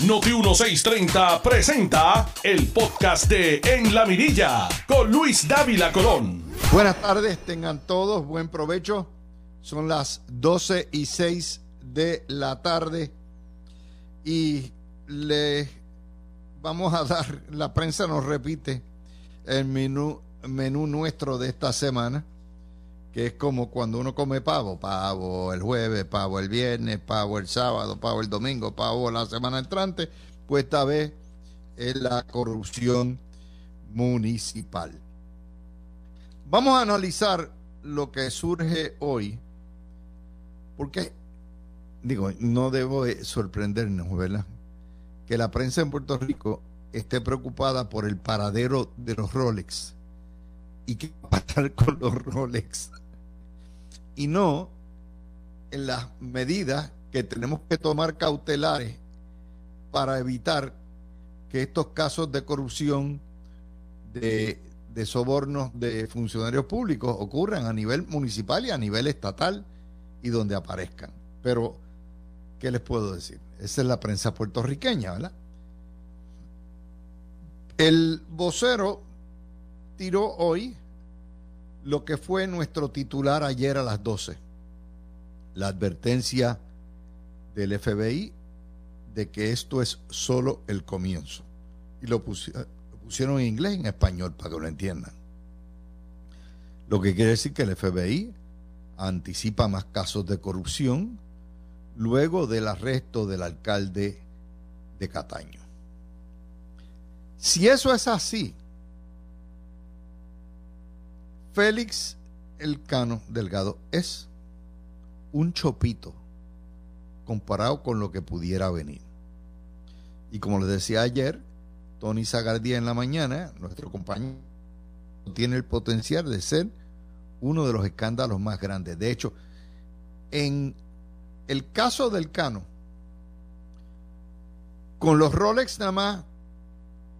Noti 1630 presenta el podcast de En la Mirilla con Luis Dávila Colón. Buenas tardes, tengan todos buen provecho. Son las 12 y 6 de la tarde y le vamos a dar, la prensa nos repite el menú, menú nuestro de esta semana, que es como cuando uno come pavo, pavo el jueves, pavo el viernes, pavo el sábado, pavo el domingo, pavo la semana entrante, pues esta vez es la corrupción municipal. Vamos a analizar lo que surge hoy, porque, digo, no debo sorprendernos, ¿verdad? Que la prensa en Puerto Rico esté preocupada por el paradero de los Rolex y qué va a pasar con los Rolex y no en las medidas que tenemos que tomar cautelares para evitar que estos casos de corrupción, de, sobornos de funcionarios públicos ocurran a nivel municipal y a nivel estatal y donde aparezcan. Pero, ¿qué les puedo decir? Esa es la prensa puertorriqueña, ¿verdad? El vocero tiró hoy lo que fue nuestro titular ayer a las 12, la advertencia del FBI de que esto es solo el comienzo. Y lo, pusieron en inglés y en español para que lo entiendan. Lo que quiere decir que el FBI anticipa más casos de corrupción luego del arresto del alcalde de Cataño. Si eso es así, Félix Elcano Delgado es un chopito comparado con lo que pudiera venir. Y como les decía ayer, Tony Zagardía en la mañana, nuestro compañero, tiene el potencial de ser uno de los escándalos más grandes. De hecho, en el caso del Cano, con los Rolex nada más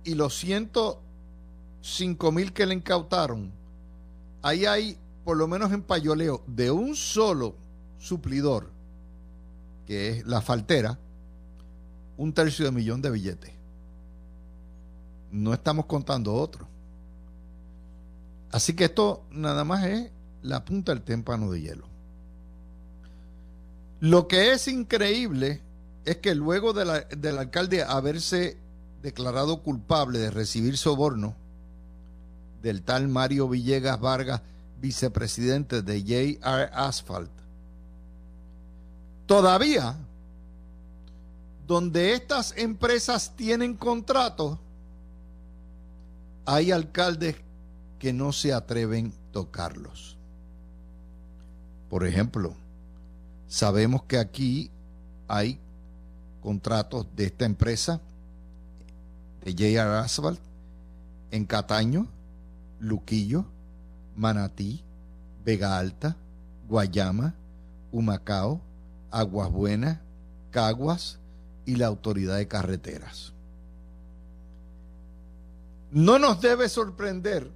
y los 105 mil que le incautaron, ahí hay, por lo menos en Payoleo, de un solo suplidor, que es la faltera, un tercio de millón de billetes. No estamos contando otro. Así que esto nada más es la punta del témpano de hielo. Lo que es increíble es que luego del alcalde haberse declarado culpable de recibir soborno del tal Mario Villegas Vargas, vicepresidente de JR Asphalt, todavía donde estas empresas tienen contratos, hay alcaldes que no se atreven a tocarlos. Por ejemplo, sabemos que aquí hay contratos de esta empresa de JR Asphalt en Cataño, Luquillo, Manatí, Vega Alta, Guayama, Humacao, Aguas Buenas, Caguas y la Autoridad de Carreteras. No nos debe sorprender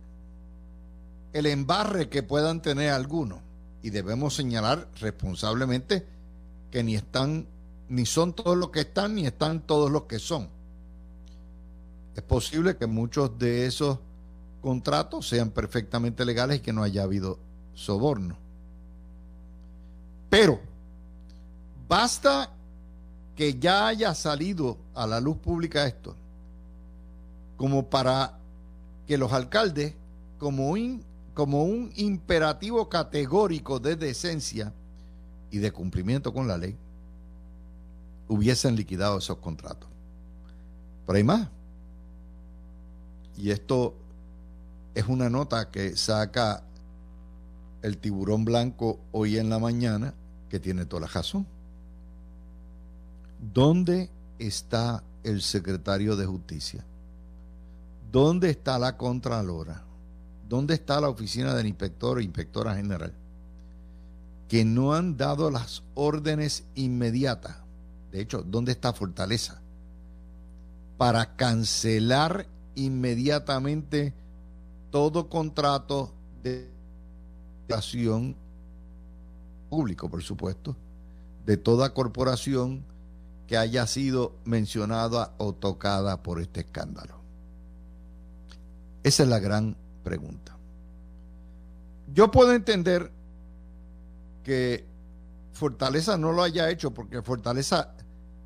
el embarre que puedan tener algunos y debemos señalar responsablemente que ni están ni son todos los que están ni están todos los que son es posible que muchos de esos contratos sean perfectamente legales y que no haya habido soborno. Pero basta que ya haya salido a la luz pública esto, como para que los alcaldes, como un, como un imperativo categórico de decencia y de cumplimiento con la ley, hubiesen liquidado esos contratos. Pero hay más. Y esto es una nota que saca el tiburón blanco hoy en la mañana, que tiene toda la razón. ¿Dónde está el secretario de Justicia? ¿Dónde está la Contralora? ¿Dónde está la oficina del inspector o inspectora general? Que no han dado las órdenes inmediatas. De hecho, ¿dónde está Fortaleza? Para cancelar inmediatamente todo contrato de acción público, por supuesto, de toda corporación que haya sido mencionada o tocada por este escándalo? Esa es la gran pregunta. Yo puedo entender que Fortaleza no lo haya hecho porque Fortaleza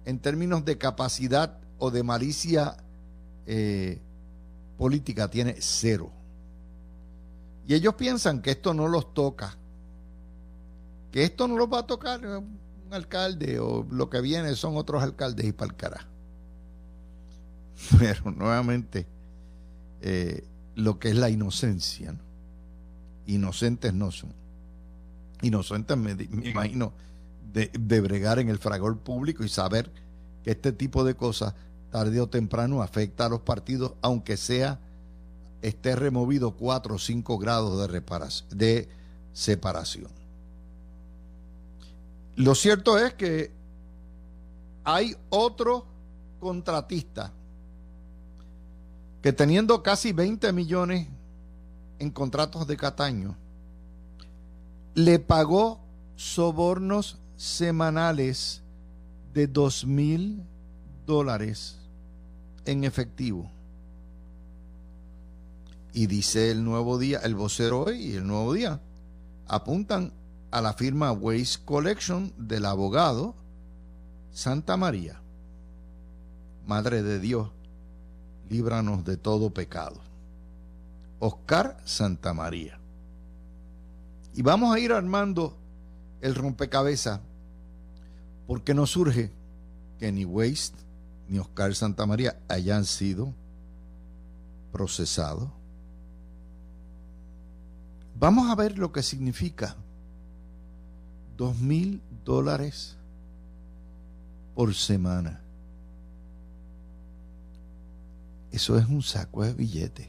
en términos de capacidad o de malicia eh, política tiene cero. Y ellos piensan que esto no los toca, que esto no los va a tocar un alcalde o lo que viene son otros alcaldes y carajo. Pero nuevamente, eh, lo que es la inocencia, inocentes no son. Inocentes me, imagino de, de bregar en el fragor público y saber que este tipo de cosas tarde o temprano afecta a los partidos, aunque sea esté removido 4 o 5 grados de, de separación. Lo cierto es que hay otro contratista que teniendo casi 20 millones en contratos de Cataño, le pagó sobornos semanales de 2 mil dólares en efectivo. Y dice el nuevo día, el vocero hoy y el nuevo día, apuntan a la firma Waste Collection del abogado Santa María. Madre de Dios, líbranos de todo pecado. Oscar Santa María. Y vamos a ir armando el rompecabezas porque no surge que ni Waste ni Oscar Santa María hayan sido procesados. Vamos a ver lo que significa dos mil dólares por semana. Eso es un saco de billetes.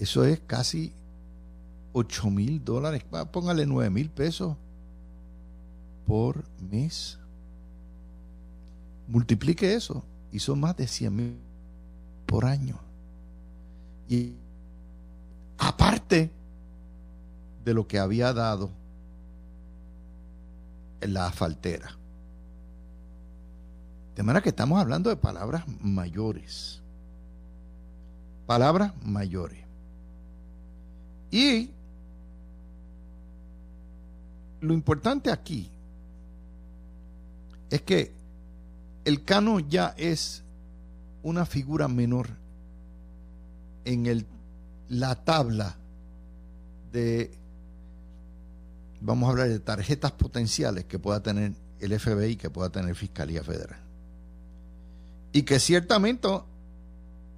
Eso es casi ocho mil dólares. Póngale nueve mil pesos por mes. Multiplique eso y son más de 100 mil por año. Y aparte de lo que había dado en la asfaltera. De manera que estamos hablando de palabras mayores. Palabras mayores. Y lo importante aquí es que el Cano ya es una figura menor en el, la tabla de, vamos a hablar de tarjetas potenciales que pueda tener el FBI, que pueda tener Fiscalía Federal. Y que ciertamente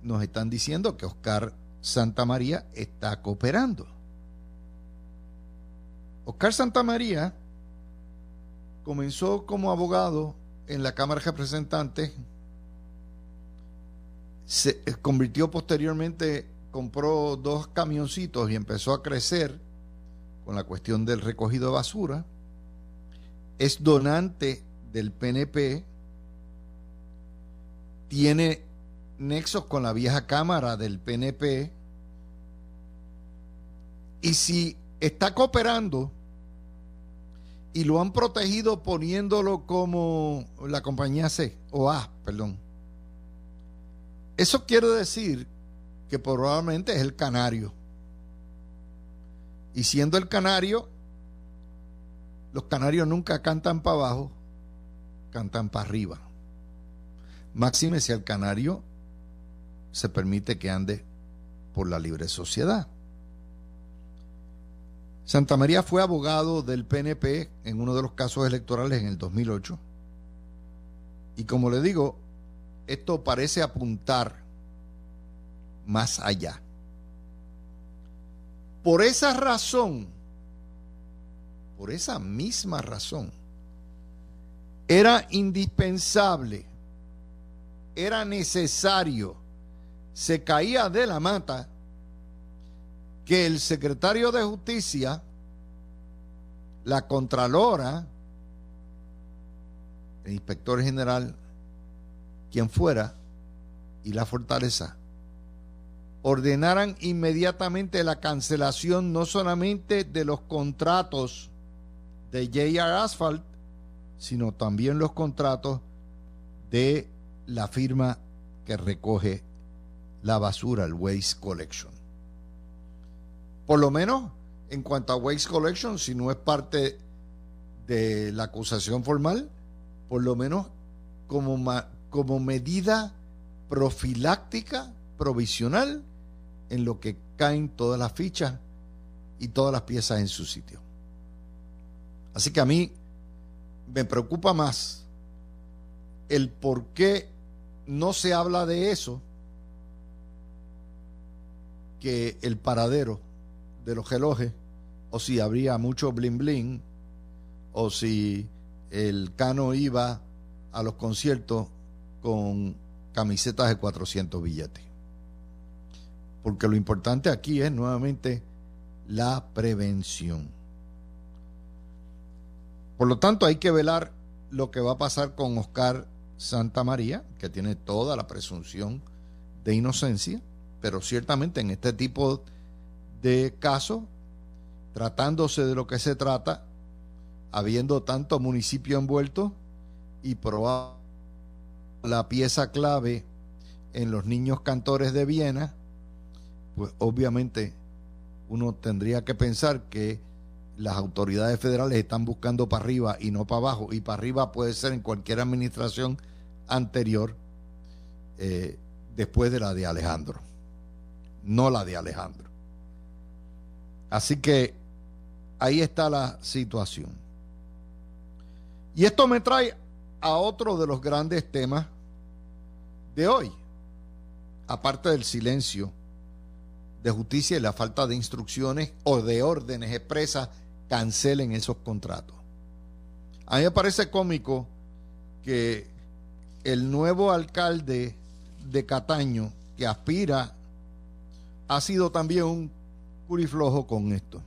nos están diciendo que Oscar Santa María está cooperando. Oscar Santa María comenzó como abogado en la Cámara de Representantes, se convirtió posteriormente, compró dos camioncitos y empezó a crecer con la cuestión del recogido de basura. Es donante del PNP, tiene nexos con la vieja Cámara del PNP y si está cooperando y lo han protegido poniéndolo como la compañía C o A, perdón. Eso quiere decir que probablemente es el canario. Y siendo el canario, los canarios nunca cantan para abajo, cantan para arriba. Máxime si el canario se permite que ande por la libre sociedad. Santa María fue abogado del PNP en uno de los casos electorales en el 2008. Y como le digo, esto parece apuntar más allá. Por esa razón, por esa misma razón, era indispensable, era necesario, se caía de la mata que el secretario de Justicia, la Contralora, el inspector general, quien fuera, y la Fortaleza, ordenaran inmediatamente la cancelación no solamente de los contratos de JR Asphalt, sino también los contratos de la firma que recoge la basura, el Waste Collection. Por lo menos en cuanto a Waste Collection, si no es parte de la acusación formal, por lo menos como, como medida profiláctica, provisional, en lo que caen todas las fichas y todas las piezas en su sitio. Así que a mí me preocupa más el por qué no se habla de eso que el paradero de los relojes, o si habría mucho bling bling, o si el Cano iba a los conciertos con camisetas de 400 billetes. Porque lo importante aquí es nuevamente la prevención. Por lo tanto, hay que velar lo que va a pasar con Oscar Santa María, que tiene toda la presunción de inocencia, pero ciertamente en este tipo de casos, tratándose de lo que se trata, habiendo tanto municipio envuelto y probado la pieza clave en los niños cantores de Viena, pues obviamente uno tendría que pensar que las autoridades federales están buscando para arriba y no para abajo, y para arriba puede ser en cualquier administración anterior eh, después de la de Alejandro, no la de Alejandro. Así que ahí está la situación. Y esto me trae a otro de los grandes temas de hoy, aparte del silencio de justicia y la falta de instrucciones o de órdenes expresas, cancelen esos contratos. A mí me parece cómico que el nuevo alcalde de Cataño, que aspira, ha sido también un curiflojo con esto.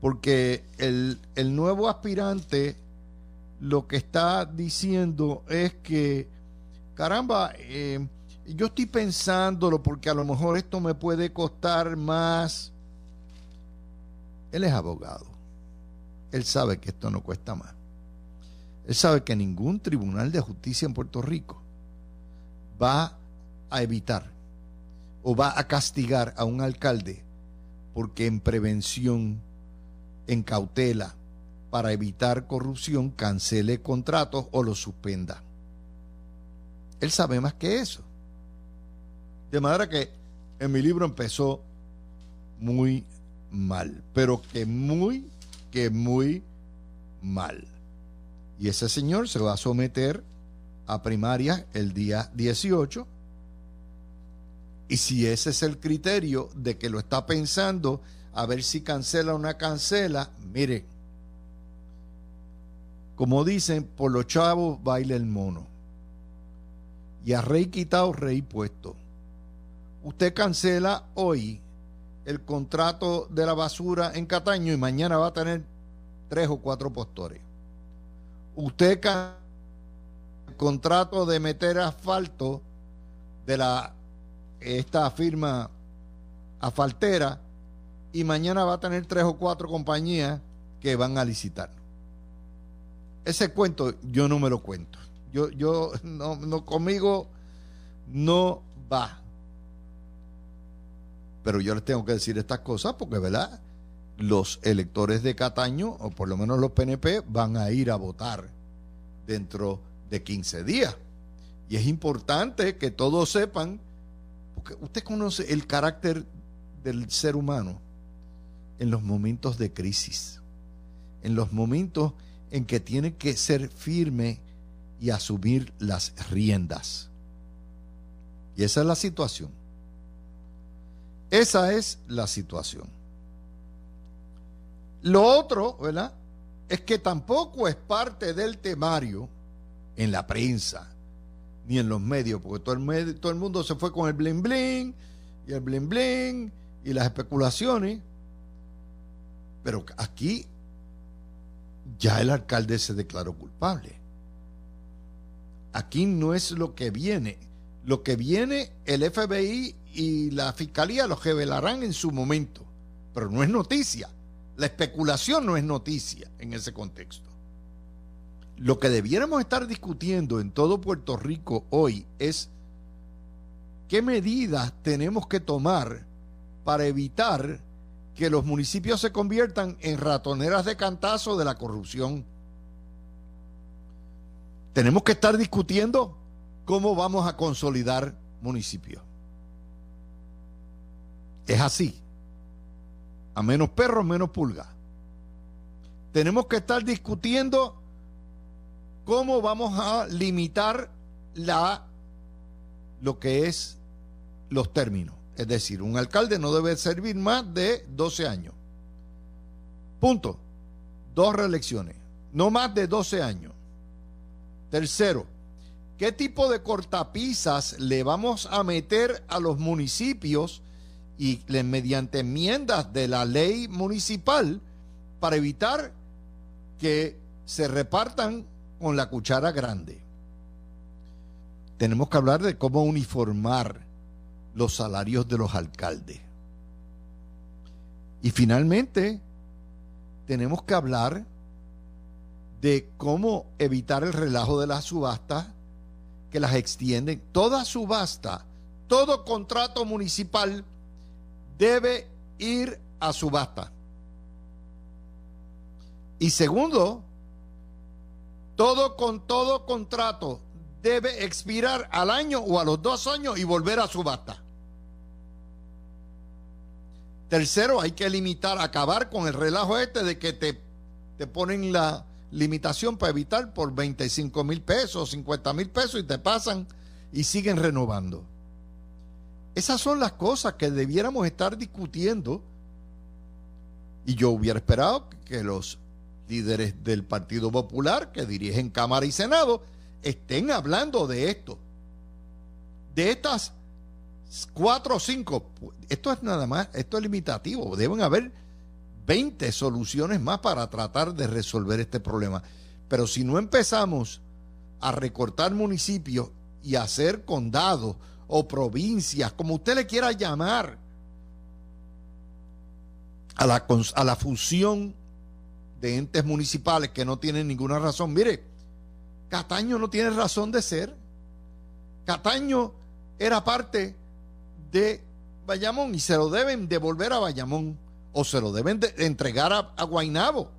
Porque el, nuevo aspirante lo que está diciendo es que, caramba, eh, yo estoy pensándolo porque a lo mejor esto me puede costar más. Él es abogado. Él sabe que esto no cuesta más. Él sabe que ningún tribunal de justicia en Puerto Rico va a evitar o va a castigar a un alcalde porque en prevención, en cautela, para evitar corrupción, cancele contratos o los suspenda. Él sabe más que eso. De manera que en mi libro empezó muy mal, pero que muy, que muy mal. Y ese señor se va a someter a primaria el día 18. Y si ese es el criterio de que lo está pensando, a ver si cancela o no cancela, mire, como dicen, por los chavos baila el mono. Y a rey quitado, rey puesto usted cancela hoy el contrato de la basura en Cataño y mañana va a tener tres o cuatro postores. Usted cancela el contrato de meter asfalto de la esta firma asfaltera y mañana va a tener tres o cuatro compañías que van a licitar. Ese cuento yo no me lo cuento. Yo, yo, no, no, conmigo no va. Pero yo les tengo que decir estas cosas porque, ¿verdad? Los electores de Cataño, o por lo menos los PNP, van a ir a votar dentro de 15 días. Y es importante que todos sepan, porque usted conoce el carácter del ser humano en los momentos de crisis, en los momentos en que tiene que ser firme y asumir las riendas. Y esa es la situación. Esa es la situación. Lo otro, ¿verdad? Es que tampoco es parte del temario en la prensa ni en los medios, porque todo el, todo el mundo se fue con el bling bling y el bling bling y las especulaciones. Pero aquí ya el alcalde se declaró culpable. Aquí no es lo que viene. Lo que viene, el FBI y la fiscalía lo revelarán en su momento, pero no es noticia. La especulación no es noticia en ese contexto. Lo que debiéramos estar discutiendo en todo Puerto Rico hoy es qué medidas tenemos que tomar para evitar que los municipios se conviertan en ratoneras de cantazo de la corrupción. Tenemos que estar discutiendo cómo vamos a consolidar municipios. Es así. A menos perros, menos pulga. Tenemos que estar discutiendo cómo vamos a limitar la lo que es los términos. Es decir, un alcalde no debe servir más de 12 años. Punto. Dos reelecciones. No más de 12 años. Tercero, ¿qué tipo de cortapisas le vamos a meter a los municipios y mediante enmiendas de la ley municipal para evitar que se repartan con la cuchara grande? Tenemos que hablar de cómo uniformar los salarios de los alcaldes. Y finalmente, tenemos que hablar de cómo evitar el relajo de las subastas que las extienden. Toda subasta, todo contrato municipal debe ir a subasta. Y segundo, todo con todo contrato debe expirar al año o a los dos años y volver a subasta. Tercero, hay que limitar, acabar con el relajo este de que te, te ponen la limitación para evitar por 25 mil pesos, 50 mil pesos y te pasan y siguen renovando. Esas son las cosas que debiéramos estar discutiendo y yo hubiera esperado que los líderes del Partido Popular que dirigen Cámara y Senado estén hablando de esto, de estas cuatro o cinco. Esto es nada más, esto es limitativo. Deben haber 20 soluciones más para tratar de resolver este problema. Pero si no empezamos a recortar municipios y hacer condados o provincias, como usted le quiera llamar, a la, a la fusión de entes municipales que no tienen ninguna razón. Mire, Cataño no tiene razón de ser. Cataño era parte de Bayamón y se lo deben devolver a Bayamón o se lo deben de entregar a, a Guainabo.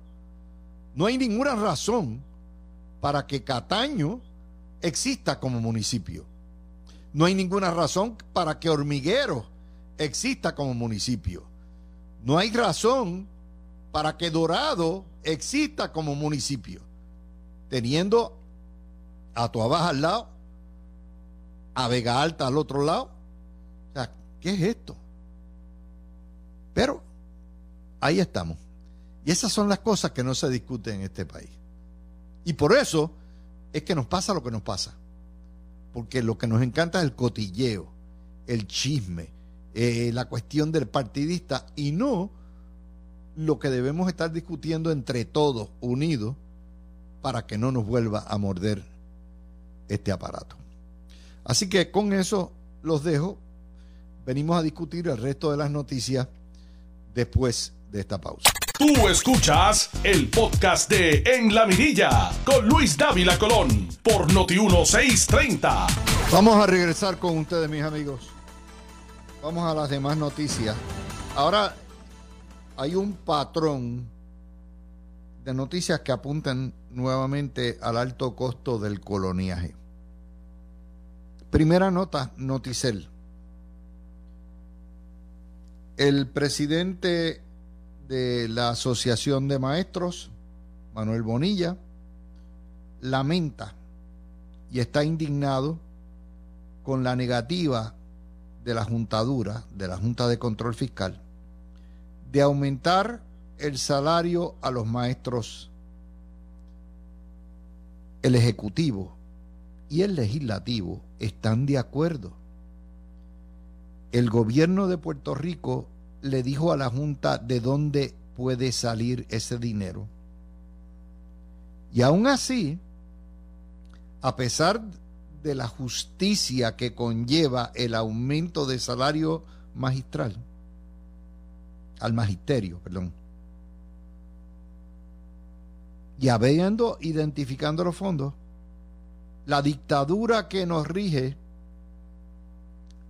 No hay ninguna razón para que Cataño exista como municipio. No hay ninguna razón para que Hormiguero exista como municipio. No hay razón para que Dorado exista como municipio. Teniendo a Tuabaja al lado, a Vega Alta al otro lado, ¿qué es esto? Pero ahí estamos. Y esas son las cosas que no se discuten en este país. Y por eso es que nos pasa lo que nos pasa. Porque lo que nos encanta es el cotilleo, el chisme, eh, la cuestión del partidista y no lo que debemos estar discutiendo entre todos, unidos, para que no nos vuelva a morder este aparato. Así que con eso los dejo venimos a discutir el resto de las noticias después de esta pausa. Tú escuchas el podcast de En la Mirilla con Luis Dávila Colón por Noti1630. Vamos a regresar con ustedes, mis amigos. Vamos a las demás noticias. Ahora hay un patrón de noticias que apuntan nuevamente al alto costo del coloniaje. Primera nota, Noticel el presidente de la Asociación de Maestros, Manuel Bonilla, lamenta y está indignado con la negativa de la Juntadura, de la Junta de Control Fiscal, de aumentar el salario a los maestros. El Ejecutivo y el Legislativo están de acuerdo el gobierno de Puerto Rico le dijo a la Junta de dónde puede salir ese dinero. Y aún así, a pesar de la justicia que conlleva el aumento de salario magistral, al magisterio, perdón, Y habiendo identificando los fondos, la dictadura que nos rige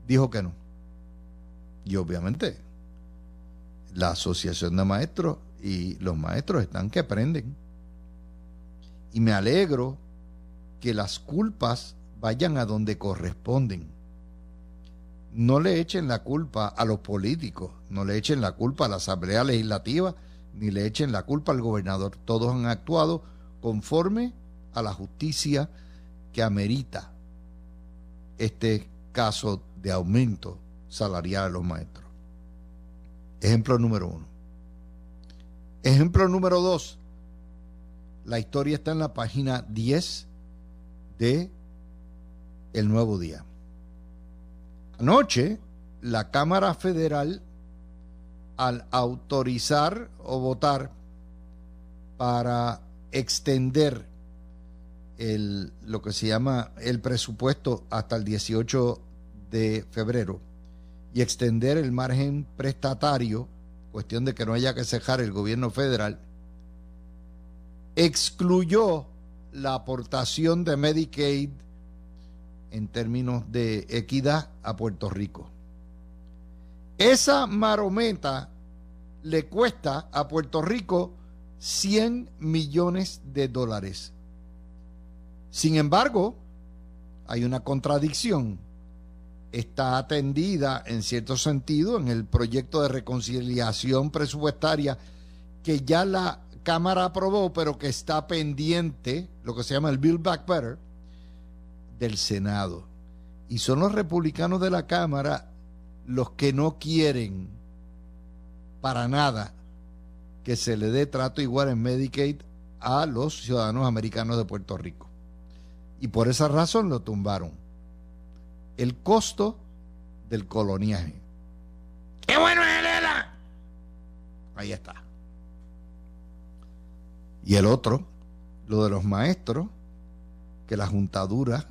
dijo que no. Y obviamente la Asociación de Maestros y los maestros están que aprenden. Y me alegro que las culpas vayan a donde corresponden. No le echen la culpa a los políticos, no le echen la culpa a la Asamblea Legislativa, ni le echen la culpa al gobernador. Todos han actuado conforme a la justicia que amerita este caso de aumento salarial a los maestros. Ejemplo número uno. Ejemplo número dos. La historia está en la página 10 de El Nuevo Día. Anoche, la Cámara Federal, al autorizar o votar para extender el, lo que se llama el presupuesto hasta el 18 de febrero y extender el margen prestatario, cuestión de que no haya que cejar el gobierno federal, excluyó la aportación de Medicaid en términos de equidad a Puerto Rico. Esa marometa le cuesta a Puerto Rico 100 millones de dólares. Sin embargo, hay una contradicción. Está atendida en cierto sentido en el proyecto de reconciliación presupuestaria que ya la Cámara aprobó, pero que está pendiente, lo que se llama el Build Back Better, del Senado. Y son los republicanos de la Cámara los que no quieren para nada que se le dé trato igual en Medicaid a los ciudadanos americanos de Puerto Rico. Y por esa razón lo tumbaron. El costo del coloniaje. ¡Qué bueno es Ahí está. Y el otro, lo de los maestros, que la juntadura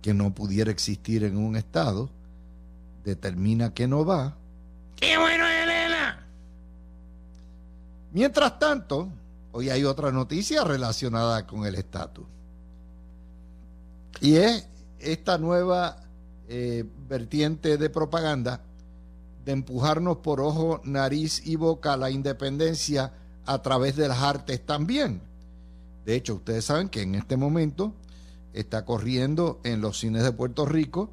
que no pudiera existir en un estado determina que no va. ¡Qué bueno, Elena! Mientras tanto, hoy hay otra noticia relacionada con el estatus. Y es esta nueva eh, vertiente de propaganda de empujarnos por ojo, nariz y boca a la independencia a través de las artes también. De hecho, ustedes saben que en este momento está corriendo en los cines de Puerto Rico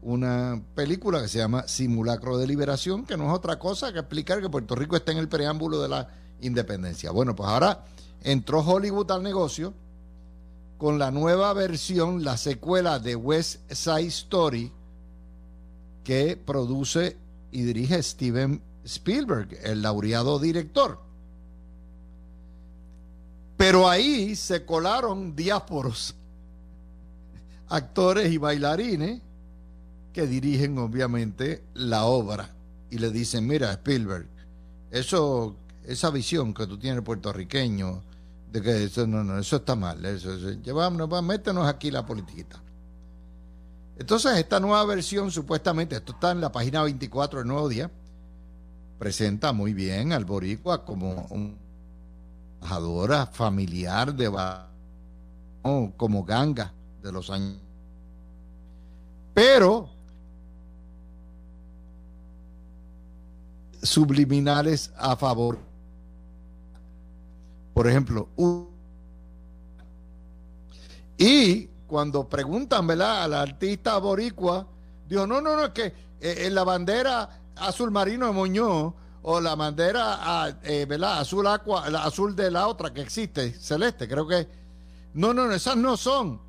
una película que se llama Simulacro de Liberación, que no es otra cosa que explicar que Puerto Rico está en el preámbulo de la independencia. Bueno, pues ahora entró Hollywood al negocio con la nueva versión, la secuela de West Side Story, que produce y dirige Steven Spielberg, el laureado director. Pero ahí se colaron diásporos, actores y bailarines que dirigen obviamente la obra y le dicen, mira Spielberg, eso, esa visión que tú tienes puertorriqueño, que eso, no, no, eso está mal, eso, llevamos, métenos aquí la politiquita. Entonces esta nueva versión supuestamente, esto está en la página 24 del Nuevo Día, presenta muy bien al boricua como un embajadora familiar de como ganga de los años. Pero subliminales a favor. Por ejemplo, y cuando preguntan, ¿verdad? Al artista boricua, dijo, no, no, no, es que eh, en la bandera azul marino de Muñoz o la bandera ah, eh, ¿verdad? azul agua, la azul de la otra que existe, celeste, creo que. No, no, no, esas no son.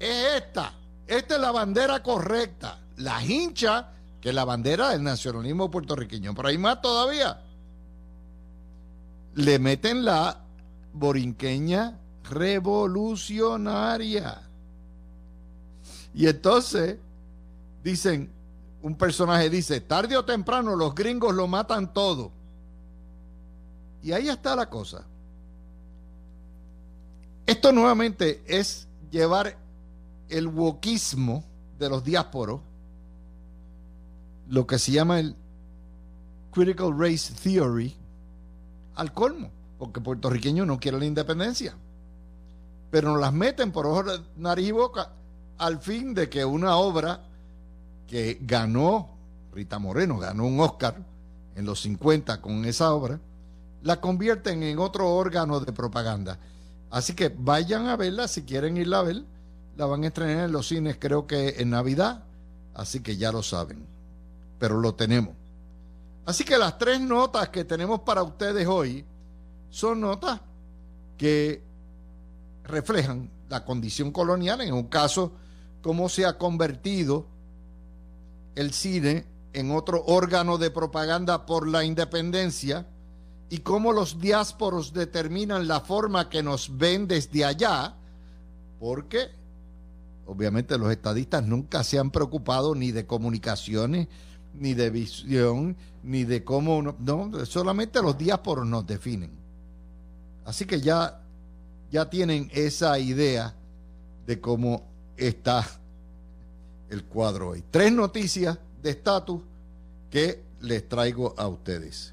Es esta. Esta es la bandera correcta. La hincha, que es la bandera del nacionalismo puertorriqueño. Pero hay más todavía. Le meten la borinqueña revolucionaria. Y entonces dicen, un personaje dice, tarde o temprano los gringos lo matan todo. Y ahí está la cosa. Esto nuevamente es llevar el wokismo de los diásporos, lo que se llama el Critical Race Theory, al colmo. Porque puertorriqueños no quieren la independencia. Pero nos las meten por ojos, nariz y boca al fin de que una obra que ganó, Rita Moreno ganó un Oscar en los 50 con esa obra, la convierten en otro órgano de propaganda. Así que vayan a verla si quieren irla a ver. La van a estrenar en los cines creo que en Navidad, así que ya lo saben. Pero lo tenemos. Así que las tres notas que tenemos para ustedes hoy son notas que reflejan la condición colonial, en un caso, cómo se ha convertido el cine en otro órgano de propaganda por la independencia y cómo los diásporos determinan la forma que nos ven desde allá, porque obviamente los estadistas nunca se han preocupado ni de comunicaciones, ni de visión, ni de cómo, no, solamente los diásporos nos definen. Así que ya, ya tienen esa idea de cómo está el cuadro hoy. Tres noticias de estatus que les traigo a ustedes.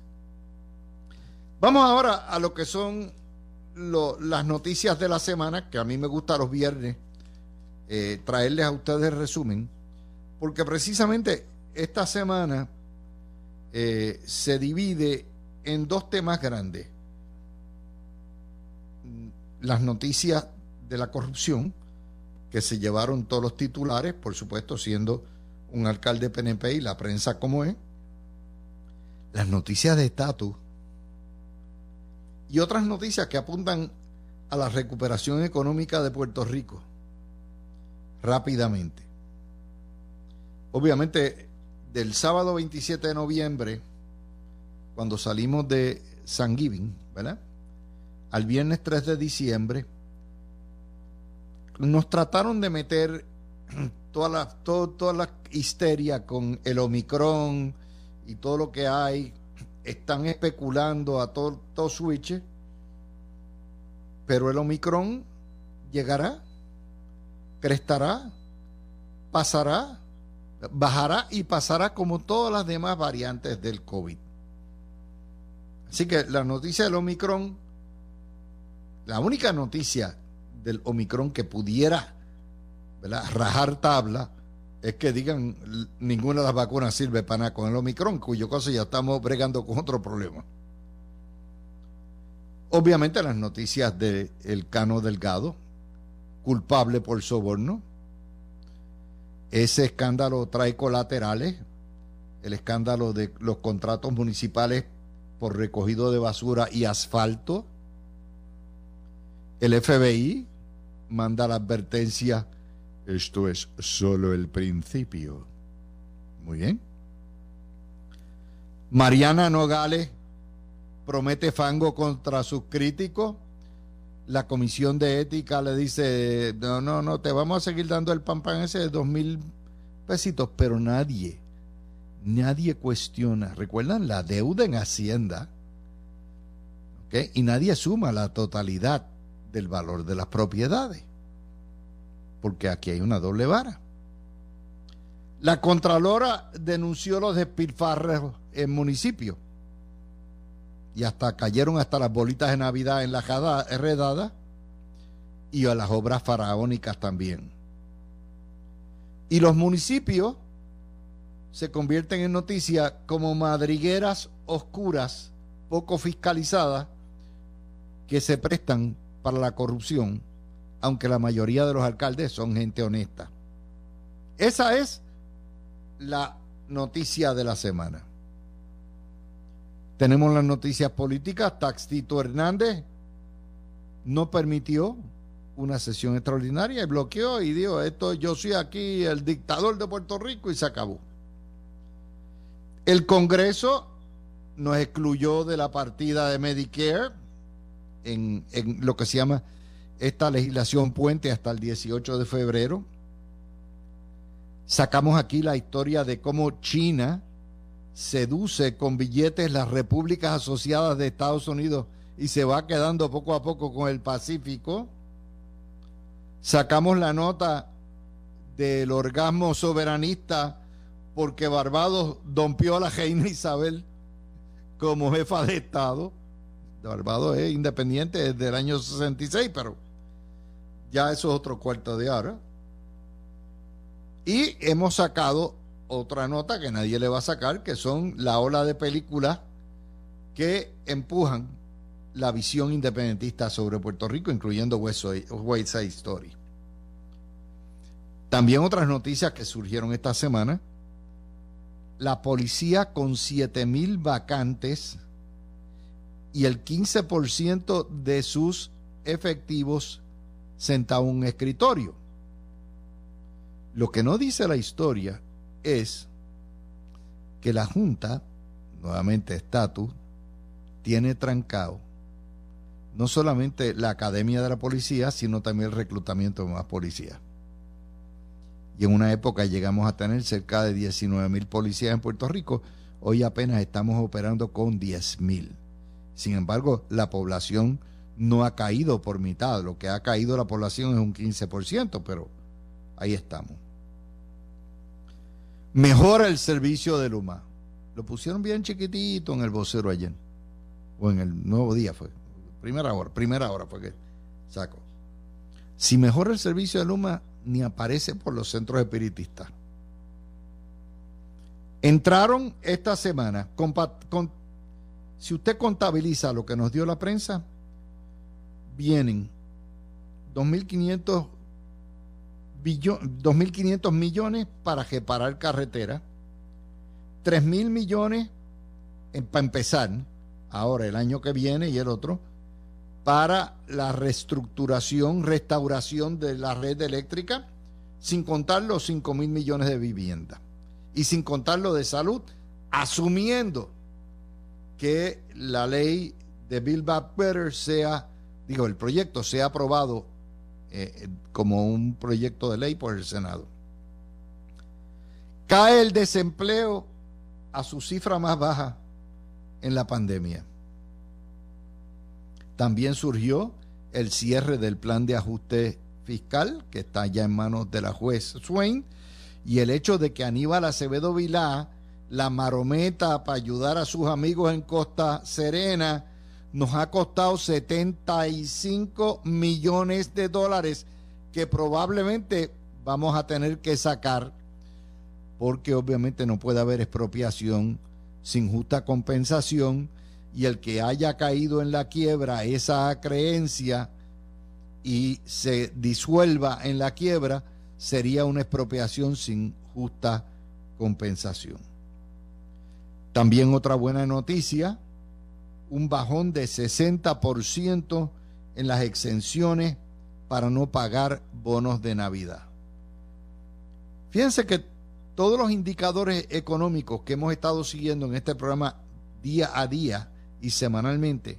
Vamos ahora a lo que son las noticias de la semana, que a mí me gusta los viernes eh, traerles a ustedes resumen, porque precisamente esta semana eh, se divide en dos temas grandes las noticias de la corrupción, que se llevaron todos los titulares, por supuesto siendo un alcalde PNP y la prensa como es, las noticias de estatus y otras noticias que apuntan a la recuperación económica de Puerto Rico rápidamente. Obviamente, del sábado 27 de noviembre, cuando salimos de San Giving, ¿verdad? Al viernes 3 de diciembre, nos trataron de meter toda la, toda la histeria con el Omicron y todo lo que hay. Están especulando a todo, todo switch, pero el Omicron llegará, crestará, pasará, bajará y pasará como todas las demás variantes del COVID. Así que la noticia del Omicron la única noticia del Omicron que pudiera rajar tabla es que digan ninguna de las vacunas sirve para nada con el Omicron, cuyo caso ya estamos bregando con otro problema. Obviamente las noticias del el Cano Delgado, culpable por soborno. Ese escándalo trae colaterales, el escándalo de los contratos municipales por recogido de basura y asfalto, el FBI manda la advertencia, esto es solo el principio. Muy bien. Mariana Nogales promete fango contra sus críticos. La comisión de ética le dice, no, no, no, te vamos a seguir dando el pan pan ese de dos mil pesitos, pero nadie, nadie cuestiona. ¿Recuerdan la deuda en Hacienda? Y nadie suma la totalidad del valor de las propiedades. Porque aquí hay una doble vara. La Contralora denunció los despilfarros en municipio. Y hasta cayeron hasta las bolitas de Navidad en la redada y a las obras faraónicas también. Y los municipios se convierten en noticias como madrigueras oscuras, poco fiscalizadas, que se prestan para la corrupción, aunque la mayoría de los alcaldes son gente honesta. Esa es la noticia de la semana. Tenemos las noticias políticas. Taxito Hernández no permitió una sesión extraordinaria y bloqueó y dijo, esto yo soy aquí el dictador de Puerto Rico y se acabó. El Congreso nos excluyó de la partida de Medicare en, lo que se llama esta legislación puente hasta el 18 de febrero. Sacamos aquí la historia de cómo China seduce con billetes las repúblicas asociadas de Estados Unidos y se va quedando poco a poco con el Pacífico. Sacamos la nota del orgasmo soberanista porque Barbados dompió a la reina Isabel como jefa de Estado Barbados es independiente desde el año 66, pero ya eso es otro cuarto de hora. Y hemos sacado otra nota que nadie le va a sacar, que son la ola de películas que empujan la visión independentista sobre Puerto Rico, incluyendo West Side Story. También otras noticias que surgieron esta semana. La policía con 7.000 vacantes y el 15% de sus efectivos sentado en un escritorio. Lo que no dice la historia es que la Junta, nuevamente estatus, tiene trancado no solamente la Academia de la Policía, sino también el reclutamiento de más policías. Y en una época llegamos a tener cerca de 19 mil policías en Puerto Rico, hoy apenas estamos operando con 10 mil. Sin embargo, la población no ha caído por mitad, lo que ha caído la población es un 15%, pero ahí estamos. Mejora el servicio de Luma. Lo pusieron bien chiquitito en el vocero ayer. O en el nuevo día fue. Primera hora, primera hora fue que saco. Si mejora el servicio de Luma, ni aparece por los centros espiritistas. Entraron esta semana, si usted contabiliza lo que nos dio la prensa, vienen 2.500 2.500 millones para reparar carretera, 3.000 millones para empezar, ahora el año que viene y el otro, para la reestructuración, restauración de la red eléctrica, sin contar los 5.000 millones de vivienda y sin contar lo de salud, asumiendo que la ley de Build Back Better sea, digo, el proyecto sea aprobado eh, como un proyecto de ley por el Senado. Cae el desempleo a su cifra más baja en la pandemia. También surgió el cierre del plan de ajuste fiscal, que está ya en manos de la juez Swain, y el hecho de que Aníbal Acevedo Vilá, la marometa para ayudar a sus amigos en Costa Serena, nos ha costado 75 millones de dólares que probablemente vamos a tener que sacar porque obviamente no puede haber expropiación sin justa compensación y el que haya caído en la quiebra esa creencia y se disuelva en la quiebra sería una expropiación sin justa compensación. También otra buena noticia, un bajón de 60% en las exenciones para no pagar bonos de Navidad. Fíjense que todos los indicadores económicos que hemos estado siguiendo en este programa día a día y semanalmente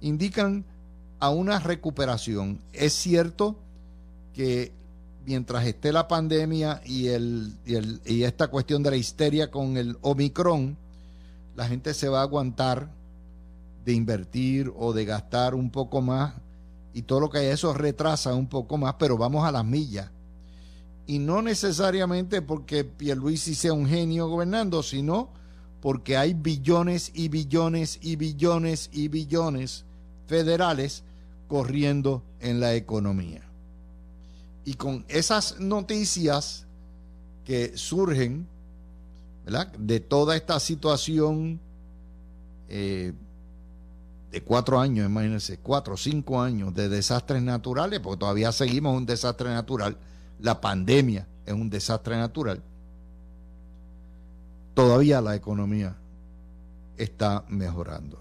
indican a una recuperación. Es cierto que mientras esté la pandemia y, el, y, el, y esta cuestión de la histeria con el Omicron, la gente se va a aguantar de invertir o de gastar un poco más y todo lo que hay eso retrasa un poco más, pero vamos a las millas. Y no necesariamente porque Pierluisi sea un genio gobernando, sino porque hay billones y billones y billones y billones federales corriendo en la economía. Y con esas noticias que surgen de toda esta situación eh, de cuatro años, imagínense, cuatro o cinco años de desastres naturales, porque todavía seguimos un desastre natural, la pandemia es un desastre natural, todavía la economía está mejorando.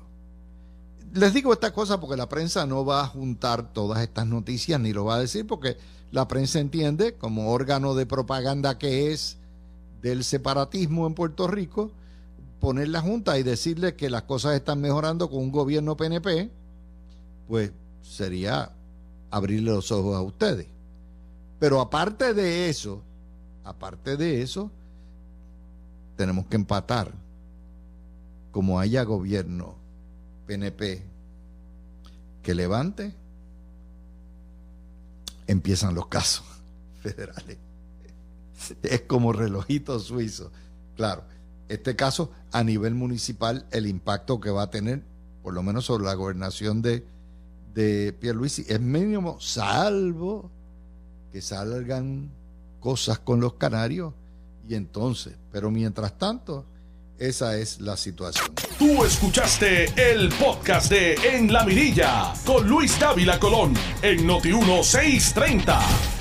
Les digo esta cosa porque la prensa no va a juntar todas estas noticias ni lo va a decir porque la prensa entiende como órgano de propaganda que es del separatismo en Puerto Rico, poner la Junta y decirle que las cosas están mejorando con un gobierno PNP, pues sería abrirle los ojos a ustedes. Pero aparte de eso, aparte de eso, tenemos que empatar. Como haya gobierno PNP que levante, empiezan los casos federales. Es como relojito suizo. Claro, este caso a nivel municipal el impacto que va a tener por lo menos sobre la gobernación de, de Pierluisi, es mínimo, salvo que salgan cosas con los canarios y entonces, pero mientras tanto, esa es la situación. Tú escuchaste el podcast de En la Mirilla con Luis Dávila Colón en Noti 1630.